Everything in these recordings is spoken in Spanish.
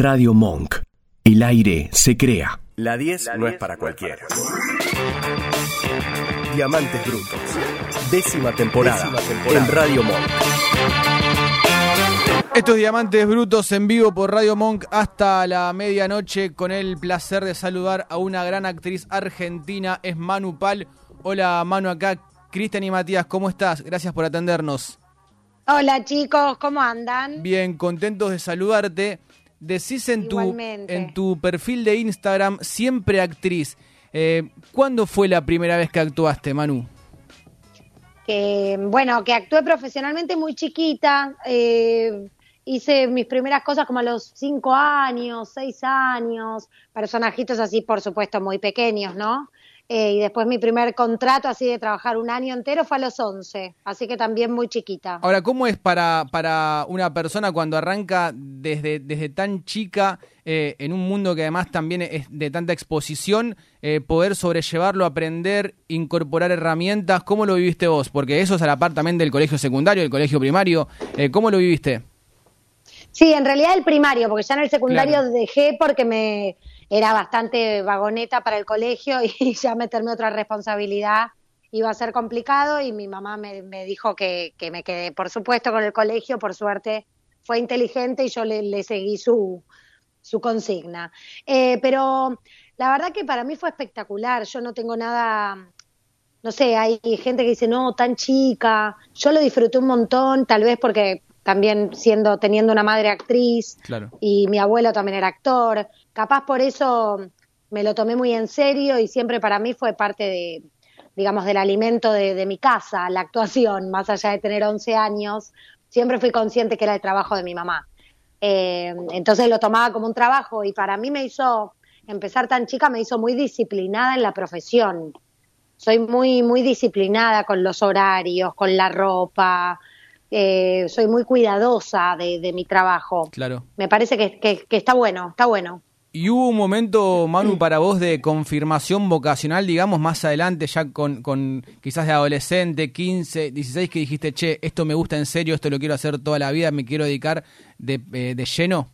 Radio Monk. El aire se crea. La 10 no es para cualquiera. Diamantes Brutos. Décima temporada, en Radio Monk. Estos diamantes brutos en vivo por Radio Monk hasta la medianoche con el placer de saludar a una gran actriz argentina, es Manu Pal. Hola Manu acá, Cristian y Matías, ¿cómo estás? Gracias por atendernos. Hola chicos, ¿cómo andan? Bien, contentos de saludarte. Decís en tu, en tu perfil de Instagram, siempre actriz. Eh, ¿Cuándo fue la primera vez que actuaste, Manu? Que, bueno, que actué profesionalmente muy chiquita. Eh, hice mis primeras cosas como a los cinco años, seis años, personajitos así, por supuesto, muy pequeños, ¿no? Eh, y después mi primer contrato así de trabajar un año entero fue a los 11, así que también muy chiquita. Ahora, ¿cómo es para, para una persona cuando arranca desde, desde tan chica eh, en un mundo que además también es de tanta exposición, eh, poder sobrellevarlo, aprender, incorporar herramientas? ¿Cómo lo viviste vos? Porque eso es a la par también del colegio secundario, del colegio primario. ¿Cómo lo viviste? Sí, en realidad el primario, porque ya en el secundario dejé porque me era bastante vagoneta para el colegio y ya meterme otra responsabilidad iba a ser complicado y mi mamá me, dijo que, me quedé, por supuesto, con el colegio, por suerte fue inteligente y yo le, seguí su, su consigna. Eh, pero la verdad que para mí fue espectacular, yo no tengo nada, no sé, hay gente que dice, no, tan chica, yo lo disfruté un montón, tal vez porque también siendo, teniendo una madre actriz y mi abuelo también era actor, capaz por eso me lo tomé muy en serio y siempre para mí fue parte de, digamos, del alimento de, mi casa, la actuación, más allá de tener 11 años, siempre fui consciente que era el trabajo de mi mamá. Eh, entonces lo tomaba como un trabajo y para mí me hizo, empezar tan chica me hizo muy disciplinada en la profesión. Soy muy, muy disciplinada con los horarios, con la ropa, eh, soy muy cuidadosa de, mi trabajo. Claro. Me parece que, que está bueno, está bueno. ¿Y hubo un momento, Manu, para vos de confirmación vocacional, digamos, más adelante, ya con, con, quizás de adolescente, 15, 16, que dijiste, che, esto me gusta en serio, esto lo quiero hacer toda la vida, me quiero dedicar de, eh, de lleno?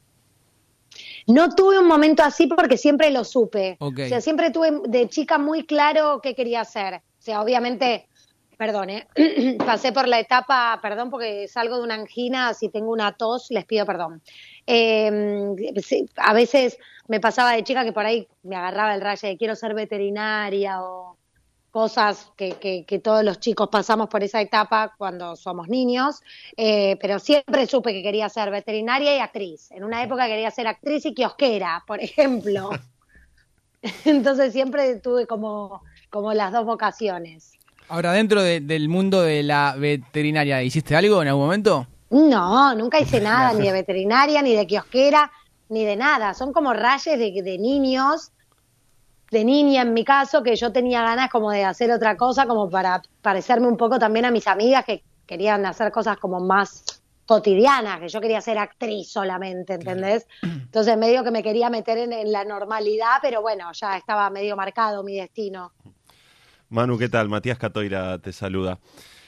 No tuve un momento así porque siempre lo supe. O sea, siempre tuve de chica muy claro qué quería hacer. O sea, obviamente, perdón, ¿eh? pasé por la etapa, perdón porque salgo de una angina, si tengo una tos, les pido perdón. Eh, a veces me pasaba de chica que por ahí me agarraba el rayo de quiero ser veterinaria o cosas que, que, todos los chicos pasamos por esa etapa cuando somos niños, eh, pero siempre supe que quería ser veterinaria y actriz. En una época quería ser actriz y kiosquera, por ejemplo. Entonces siempre tuve como, como las dos vocaciones. Ahora, dentro del mundo de la veterinaria, ¿hiciste algo en algún momento? No, nunca hice nada, ni de veterinaria, ni de kiosquera ni de nada, son como rayes de, niños, de niña en mi caso, que yo tenía ganas como de hacer otra cosa, como para parecerme un poco también a mis amigas que querían hacer cosas como más cotidianas, que yo quería ser actriz solamente, ¿entendés? Entonces medio que me quería meter en, la normalidad, pero bueno, ya estaba medio marcado mi destino. Manu, ¿qué tal? Matías Catoira te saluda.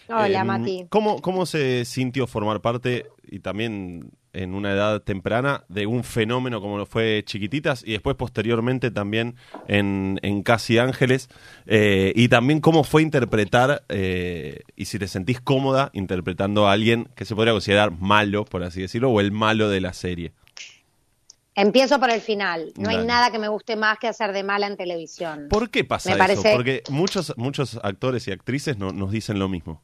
Hola, em, Mati. ¿cómo, ¿Cómo se sintió formar parte y también en una edad temprana de un fenómeno como lo fue Chiquititas y después posteriormente también en, en Casi Ángeles eh, y también cómo fue interpretar eh, y si te sentís cómoda interpretando a alguien que se podría considerar malo, por así decirlo, o el malo de la serie. Empiezo por el final. No hay nada que me guste más que hacer de mala en televisión. ¿Por qué pasa eso? Porque muchos, muchos actores y actrices no, nos dicen lo mismo.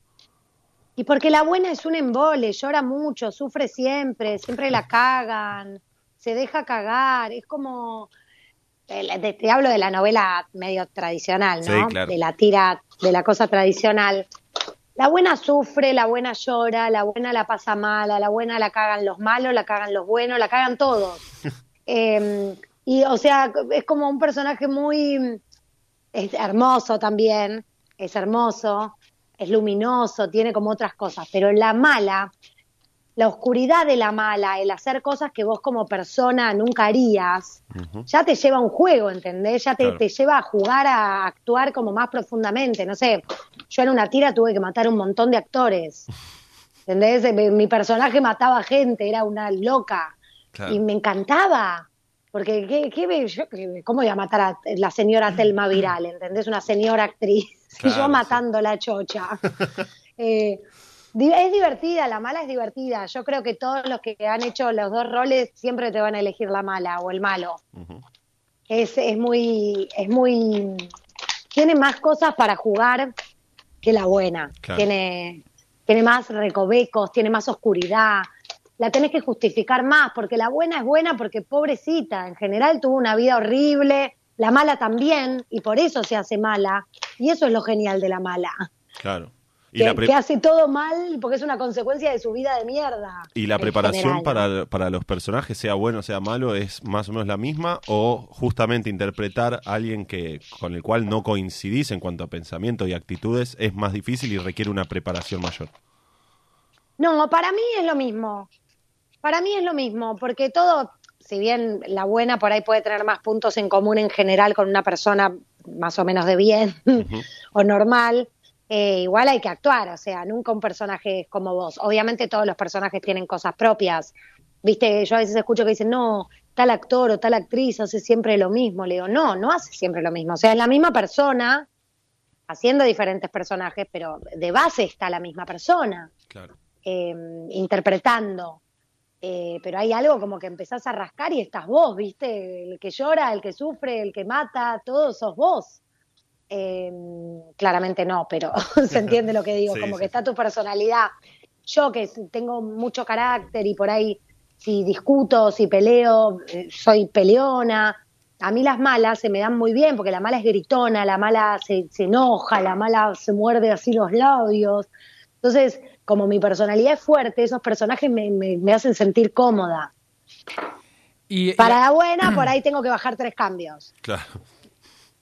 Y porque la buena es un embole, llora mucho, sufre siempre, siempre la cagan, se deja cagar, es como, te, hablo de la novela medio tradicional, ¿no? De la tira, de la cosa tradicional. La buena sufre, la buena llora, la buena la pasa mala, la buena la cagan los malos, la cagan los buenos, la cagan todos. Em, y o sea, es como un personaje muy es hermoso también, es hermoso, es luminoso, tiene como otras cosas, pero la mala, la oscuridad de la mala, el hacer cosas que vos como persona nunca harías, ya te lleva a un juego, ¿entendés? Ya te, te, lleva a jugar, a actuar como más profundamente. No sé, yo en una tira tuve que matar un montón de actores, ¿entendés? Mi personaje mataba gente, era una loca. Y me encantaba. Porque, ¿qué, qué, yo, ¿cómo iba a matar a la señora Telma Viral? ¿Entendés? Una señora actriz. y yo matando la chocha. eh, es divertida, la mala es divertida. Yo creo que todos los que han hecho los dos roles siempre te van a elegir la mala o el malo. es, es muy, es muy, tiene más cosas para jugar que la buena. Tiene, tiene más recovecos, tiene más oscuridad. La tenés que justificar más, porque la buena es buena porque pobrecita, en general tuvo una vida horrible, la mala también, y por eso se hace mala. Y eso es lo genial de la mala. Claro que, hace todo mal porque es una consecuencia de su vida de mierda. ¿Y la preparación para, para, los personajes, sea bueno o sea malo, es más o menos la misma? ¿O justamente interpretar a alguien que con el cual no coincidís en cuanto a pensamiento y actitudes es más difícil y requiere una preparación mayor? No, para mí es lo mismo. Para mí es lo mismo, porque todo, si bien la buena por ahí puede tener más puntos en común en general con una persona más o menos de bien o normal, eh, igual hay que actuar, o sea, nunca un personaje es como vos. Obviamente todos los personajes tienen cosas propias. Viste, yo a veces escucho que dicen, no, tal actor o tal actriz hace siempre lo mismo. Le digo, no, no hace siempre lo mismo. O sea, es la misma persona haciendo diferentes personajes, pero de base está la misma persona. Claro. Em, interpretando. Eh, pero hay algo como que empezás a rascar y estás vos, ¿viste? El que llora, el que sufre, el que mata, todos sos vos. Eh, claramente no, pero se entiende lo que digo, como que está tu personalidad. Yo que tengo mucho carácter y por ahí si discuto, si peleo, eh, soy peleona. A mí las malas se me dan muy bien porque la mala es gritona, la mala se, enoja, la mala se muerde así los labios. Entonces, como mi personalidad es fuerte, esos personajes me, me, hacen sentir cómoda. Y, Para la buena, por ahí tengo que bajar tres cambios. Claro.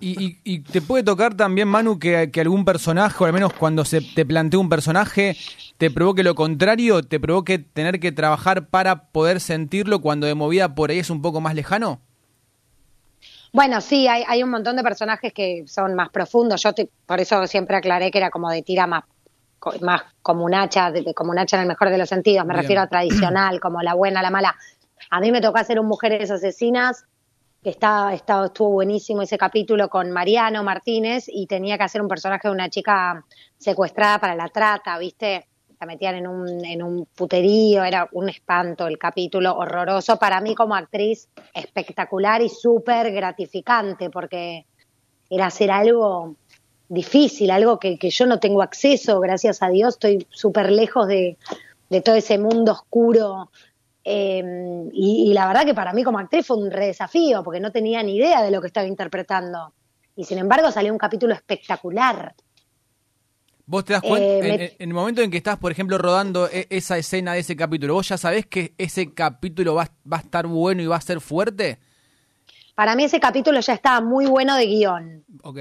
Y, te puede tocar también, Manu, que, algún personaje, o al menos cuando se te plantea un personaje, te provoque lo contrario, te provoque tener que trabajar para poder sentirlo cuando de movida por ahí es un poco más lejano. Bueno, sí, hay, un montón de personajes que son más profundos. Yo por eso siempre aclaré que era como de tira más, más como un hacha, de, como un hacha en el mejor de los sentidos. Me refiero a tradicional, como la buena, la mala. A mí me tocó hacer un Mujeres Asesinas que está, estuvo buenísimo ese capítulo con Mariano Martínez y tenía que hacer un personaje de una chica secuestrada para la trata, ¿viste? La metían en un, en un puterío, era un espanto el capítulo, horroroso. Para mí como actriz, espectacular y súper gratificante porque era hacer algo difícil, algo que, que yo no tengo acceso, gracias a Dios, estoy súper lejos de, de todo ese mundo oscuro Em, y, la verdad que para mí como actriz fue un re desafío, porque no tenía ni idea de lo que estaba interpretando. Y sin embargo salió un capítulo espectacular. Vos te das cuenta, eh, en, el momento en que estás, por ejemplo, rodando e, esa escena de ese capítulo, ¿vos ya sabés que ese capítulo va, va a estar bueno y va a ser fuerte? Para mí ese capítulo ya estaba muy bueno de guion. Ok.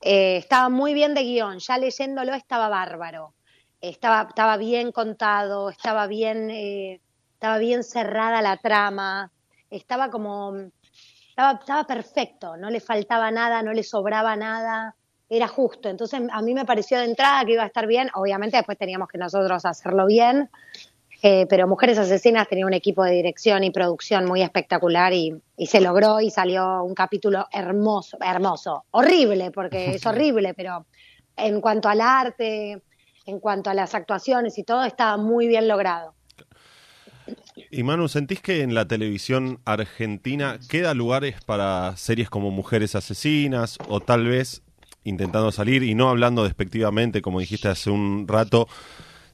Eh, estaba muy bien de guion, ya leyéndolo estaba bárbaro. Estaba, estaba bien contado, estaba bien... Eh, estaba bien cerrada la trama, estaba como, estaba, estaba perfecto, no le faltaba nada, no le sobraba nada, era justo. Entonces a mí me pareció de entrada que iba a estar bien, obviamente después teníamos que nosotros hacerlo bien, eh, pero Mujeres Asesinas tenía un equipo de dirección y producción muy espectacular y, y, se logró y salió un capítulo hermoso, hermoso, horrible, porque es horrible, pero en cuanto al arte, en cuanto a las actuaciones y todo, estaba muy bien logrado. Y Manu, ¿sentís que en la televisión argentina queda lugares para series como Mujeres Asesinas o tal vez intentando salir y no hablando despectivamente, como dijiste hace un rato,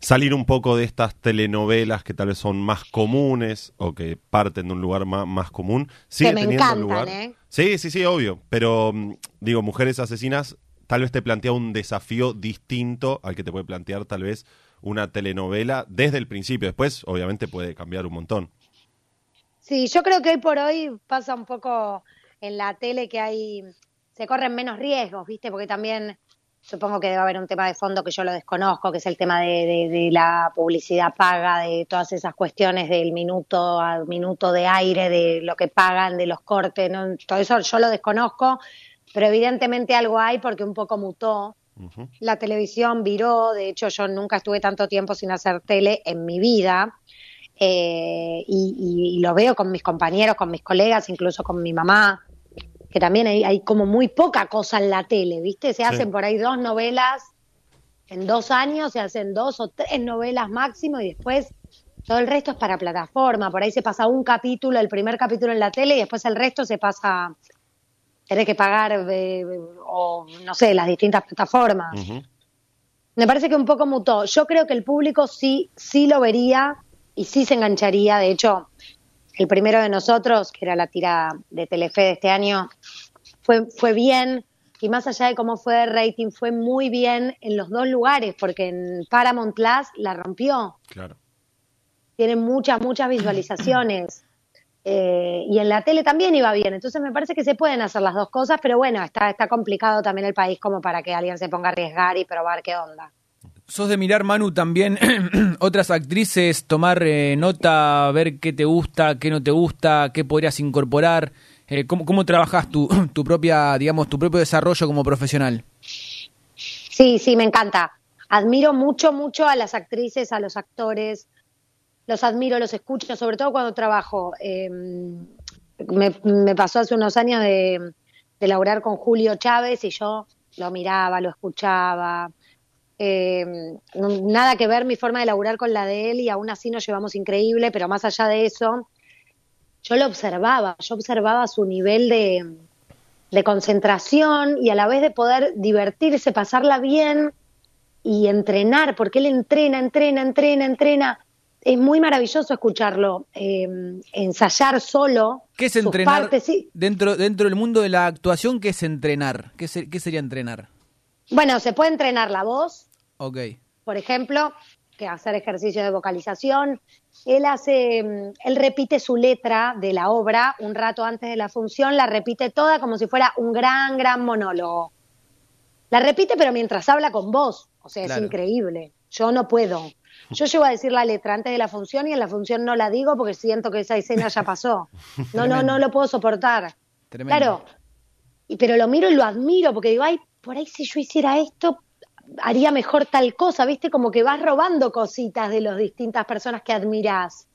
salir un poco de estas telenovelas que tal vez son más comunes o que parten de un lugar más, común? ¿Sigue teniendo lugar? ¿eh? Sí, sí, sí, obvio. Pero mm, digo, Mujeres Asesinas tal vez te plantea un desafío distinto al que te puede plantear tal vez una telenovela desde el principio. Después, obviamente, puede cambiar un montón. Sí, yo creo que hoy por hoy pasa un poco en la tele que hay, se corren menos riesgos, ¿viste? Porque también supongo que debe haber un tema de fondo que yo lo desconozco, que es el tema de, la publicidad paga, de todas esas cuestiones del minuto a minuto de aire, de lo que pagan, de los cortes, ¿no? todo eso yo lo desconozco, pero evidentemente algo hay porque un poco mutó la televisión viró, de hecho yo nunca estuve tanto tiempo sin hacer tele en mi vida. eh, y, lo veo con mis compañeros, con mis colegas, incluso con mi mamá, que también hay, como muy poca cosa en la tele, ¿viste? Se hacen por ahí dos novelas en dos años, se hacen dos o tres novelas máximo y después todo el resto es para plataforma. Por ahí se pasa un capítulo, el primer capítulo en la tele y después el resto se pasa, tenés que pagar eh, o no sé, las distintas plataformas. Me parece que un poco mutó. Yo creo que el público sí, sí lo vería y sí se engancharía. De hecho, el primero de nosotros, que era la tira de Telefe de este año, fue, fue bien. Y más allá de cómo fue el rating, fue muy bien en los dos lugares, porque en Paramount Plus la rompió. Claro. Tiene muchas, muchas visualizaciones. Eh, y en la tele también iba bien. Entonces me parece que se pueden hacer las dos cosas, pero bueno, está, está complicado también el país como para que alguien se ponga a arriesgar y probar qué onda. Sos de mirar, Manu, también otras actrices, tomar eh, nota, ver qué te gusta, qué no te gusta, qué podrías incorporar. Eh, ¿cómo, ¿Cómo trabajas tu, tu propia, digamos, tu propio desarrollo como profesional? Sí, sí, me encanta. Admiro mucho, mucho a las actrices, a los actores. Los admiro, los escucho, sobre todo cuando trabajo. Em, me, me, pasó hace unos años de, de laburar con Julio Chávez y yo lo miraba, lo escuchaba, eh, nada que ver mi forma de laburar con la de él y aún así nos llevamos increíble, pero más allá de eso, yo lo observaba, yo observaba su nivel de, de concentración y a la vez de poder divertirse, pasarla bien y entrenar, porque él entrena, entrena, entrena, entrena. Es muy maravilloso escucharlo, eh, ensayar solo. ¿Qué es entrenar? dentro, dentro del mundo de la actuación, ¿qué es entrenar? ¿Qué, ¿Qué sería entrenar? Bueno, se puede entrenar la voz, Ok. Por ejemplo, que hacer ejercicio de vocalización. Él hace, mm, él repite su letra de la obra un rato antes de la función, la repite toda como si fuera un gran, gran monólogo. La repite pero mientras habla con voz, o sea, es increíble. Yo no puedo. Yo llego a decir la letra antes de la función y en la función no la digo porque siento que esa escena ya pasó. No, no, no lo puedo soportar. Claro. Y, pero lo miro y lo admiro porque digo, ay, por ahí si yo hiciera esto, haría mejor tal cosa, ¿viste? Como que vas robando cositas de las distintas personas que admiras.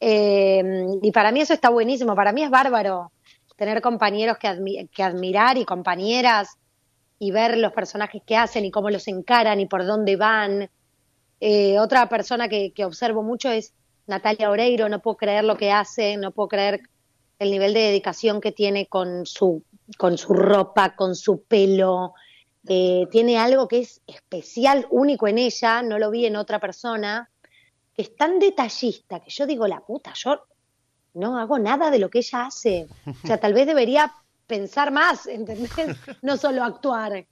Eh, y para mí eso está buenísimo, para mí es bárbaro tener compañeros que, que admirar y compañeras y ver los personajes que hacen y cómo los encaran y por dónde van. Eh, otra persona que, que observo mucho es Natalia Oreiro, no puedo creer lo que hace, no puedo creer el nivel de dedicación que tiene con su, con su ropa, con su pelo, eh, tiene algo que es especial, único en ella, no lo vi en otra persona, que es tan detallista que yo digo, la puta, yo no hago nada de lo que ella hace. O sea, tal vez debería pensar más, ¿entendés? No solo actuar.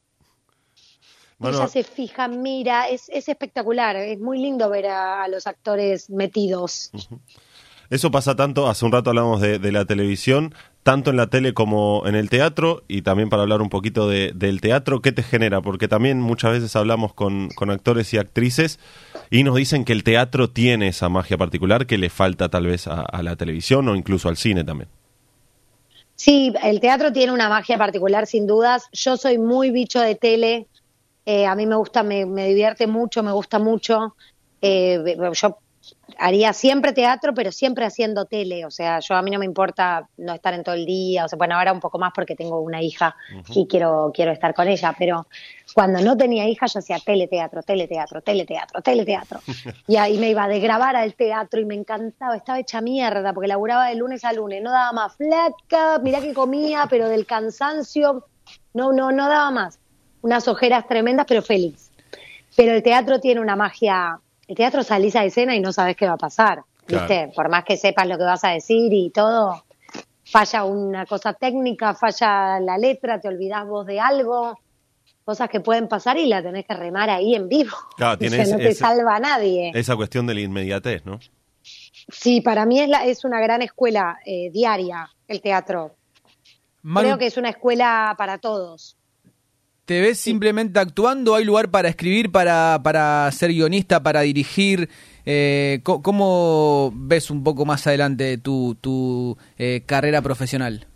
ella se fija, mira, es, es, espectacular, es muy lindo ver a, los actores metidos. Eso pasa tanto, hace un rato hablamos de, de, la televisión, tanto en la tele como en el teatro, y también para hablar un poquito de, del teatro, ¿qué te genera? Porque también muchas veces hablamos con, actores y actrices y nos dicen que el teatro tiene esa magia particular que le falta tal vez a, la televisión o incluso al cine también. Sí, el teatro tiene una magia particular sin dudas. Yo soy muy bicho de tele, eh, a mí me gusta, me, me, divierte mucho, me gusta mucho. Eh, yo haría siempre teatro, pero siempre haciendo tele. O sea, yo a mí no me importa no estar en todo el día. O sea, bueno, ahora un poco más porque tengo una hija y quiero, quiero estar con ella. Pero cuando no tenía hija, yo hacía teleteatro, teleteatro, teleteatro, teleteatro. y ahí me iba de grabar al teatro y me encantaba. Estaba hecha mierda porque laburaba de lunes a lunes. No daba más flaca, mirá que comía, pero del cansancio. No, no, no daba más. Unas ojeras tremendas, pero feliz. Pero el teatro tiene una magia el teatro salís a escena y no sabes qué va a pasar, ¿viste? Por más que sepas lo que vas a decir y todo, falla una cosa técnica, falla la letra, te olvidás vos de algo, cosas que pueden pasar y la tenés que remar ahí en vivo. Claro, tienes, no te salva a nadie. Esa cuestión de la inmediatez, ¿no? Sí, para mí es, la, es una gran escuela eh, diaria el teatro. Creo que es una escuela para todos. ¿Te ves simplemente actuando? ¿Hay lugar para escribir, para, para ser guionista, para dirigir? Eh, ¿Cómo ves un poco más adelante tu, tu eh, carrera profesional?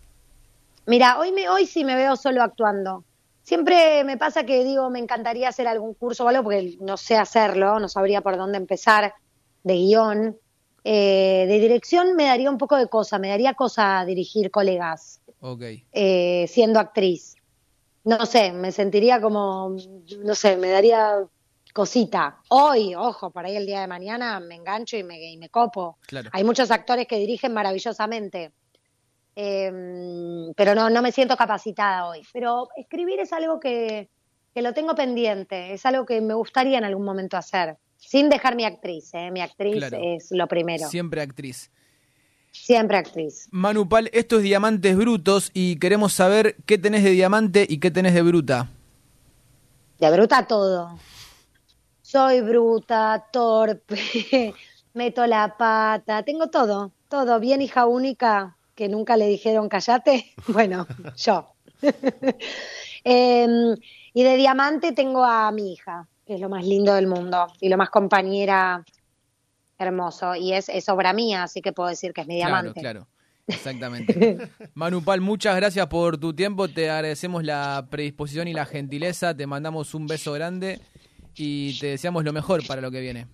Mira, hoy, me, hoy sí me veo solo actuando. Siempre me pasa que digo, me encantaría hacer algún curso o algo, porque no sé hacerlo, no sabría por dónde empezar de guion. Eh, de dirección me daría un poco de cosa, me daría cosa dirigir colegas, Ok. eh, siendo actriz. No sé, me sentiría como, no sé, me daría cosita. Hoy, ojo, por ahí el día de mañana me engancho y me, y me copo. Claro. Hay muchos actores que dirigen maravillosamente. Eh, pero no, no me siento capacitada hoy. Pero escribir es algo que, que lo tengo pendiente, es algo que me gustaría en algún momento hacer, sin dejar mi actriz. ¿eh? Mi actriz Claro. es lo primero. Siempre actriz. Siempre actriz. Manu Pal, esto es Diamantes Brutos y queremos saber qué tenés de diamante y qué tenés de bruta. De bruta todo. Soy bruta, torpe, meto la pata, tengo todo, todo. Bien hija única, que nunca le dijeron callate. Bueno, yo. Em, y de diamante tengo a mi hija, que es lo más lindo del mundo y lo más compañera hermoso. Y es, es obra mía, así que puedo decir que es mi diamante. Claro, claro. Exactamente. Manu Pal, muchas gracias por tu tiempo. Te agradecemos la predisposición y la gentileza. Te mandamos un beso grande y te deseamos lo mejor para lo que viene.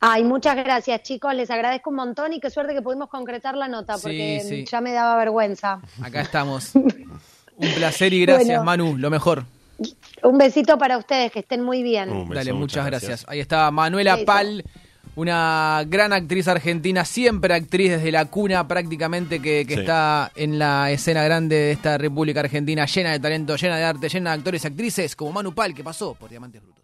Ay, muchas gracias, chicos. Les agradezco un montón y qué suerte que pudimos concretar la nota, Sí, porque sí. ya me daba vergüenza. Acá estamos. Un placer y gracias, Bueno. Manu. Lo mejor. Un besito para ustedes, que estén muy bien. Beso, Dale, muchas gracias. gracias. Ahí está Manuela. Pal, una gran actriz argentina, siempre actriz desde la cuna prácticamente que, que Sí. está en la escena grande de esta República Argentina, llena de talento, llena de arte, llena de actores y actrices como Manu Pal, que pasó por Diamantes Brutos.